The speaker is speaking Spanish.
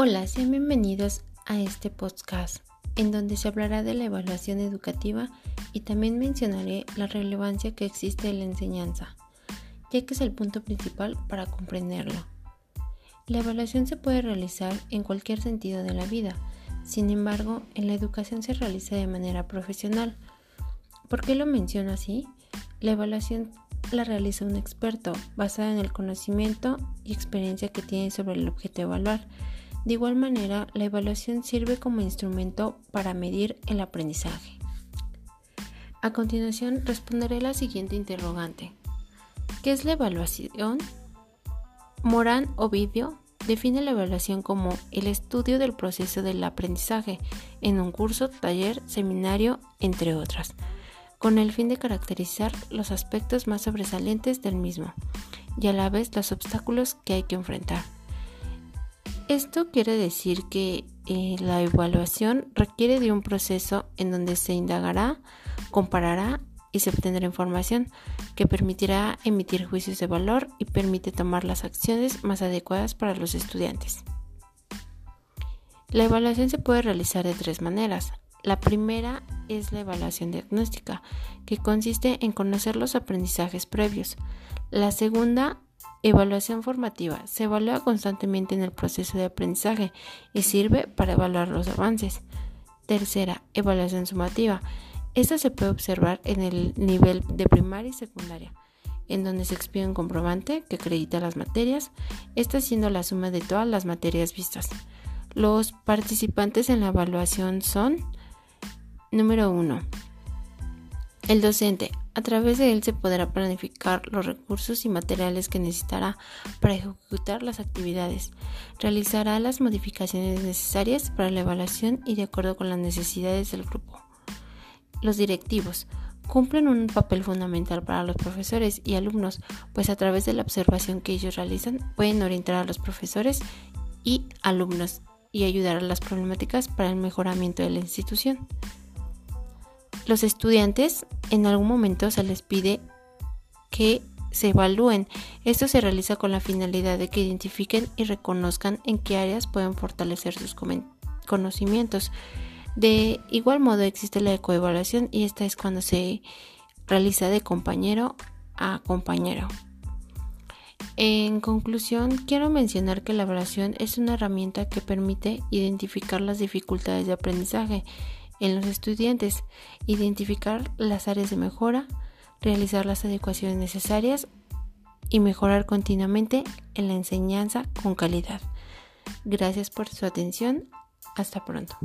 Hola, sean bienvenidos a este podcast en donde se hablará de la evaluación educativa y también mencionaré la relevancia que existe en la enseñanza, ya que es el punto principal para comprenderlo. La evaluación se puede realizar en cualquier sentido de la vida, sin embargo, en la educación se realiza de manera profesional. ¿Por qué lo menciono así? La evaluación la realiza un experto basada en el conocimiento y experiencia que tiene sobre el objeto de evaluar. De igual manera, la evaluación sirve como instrumento para medir el aprendizaje. A continuación, responderé la siguiente interrogante. ¿Qué es la evaluación? Morán Ovidio define la evaluación como el estudio del proceso del aprendizaje en un curso, taller, seminario, entre otras con el fin de caracterizar los aspectos más sobresalientes del mismo y a la vez los obstáculos que hay que enfrentar. Esto quiere decir que eh, la evaluación requiere de un proceso en donde se indagará, comparará y se obtendrá información que permitirá emitir juicios de valor y permite tomar las acciones más adecuadas para los estudiantes. La evaluación se puede realizar de tres maneras. La primera es la evaluación diagnóstica, que consiste en conocer los aprendizajes previos. La segunda, evaluación formativa, se evalúa constantemente en el proceso de aprendizaje y sirve para evaluar los avances. Tercera, evaluación sumativa. Esta se puede observar en el nivel de primaria y secundaria, en donde se expide un comprobante que acredita las materias, esta siendo la suma de todas las materias vistas. Los participantes en la evaluación son Número 1. El docente. A través de él se podrá planificar los recursos y materiales que necesitará para ejecutar las actividades. Realizará las modificaciones necesarias para la evaluación y de acuerdo con las necesidades del grupo. Los directivos cumplen un papel fundamental para los profesores y alumnos, pues a través de la observación que ellos realizan pueden orientar a los profesores y alumnos y ayudar a las problemáticas para el mejoramiento de la institución. Los estudiantes en algún momento se les pide que se evalúen. Esto se realiza con la finalidad de que identifiquen y reconozcan en qué áreas pueden fortalecer sus conocimientos. De igual modo existe la ecoevaluación y esta es cuando se realiza de compañero a compañero. En conclusión, quiero mencionar que la evaluación es una herramienta que permite identificar las dificultades de aprendizaje en los estudiantes, identificar las áreas de mejora, realizar las adecuaciones necesarias y mejorar continuamente en la enseñanza con calidad. Gracias por su atención. Hasta pronto.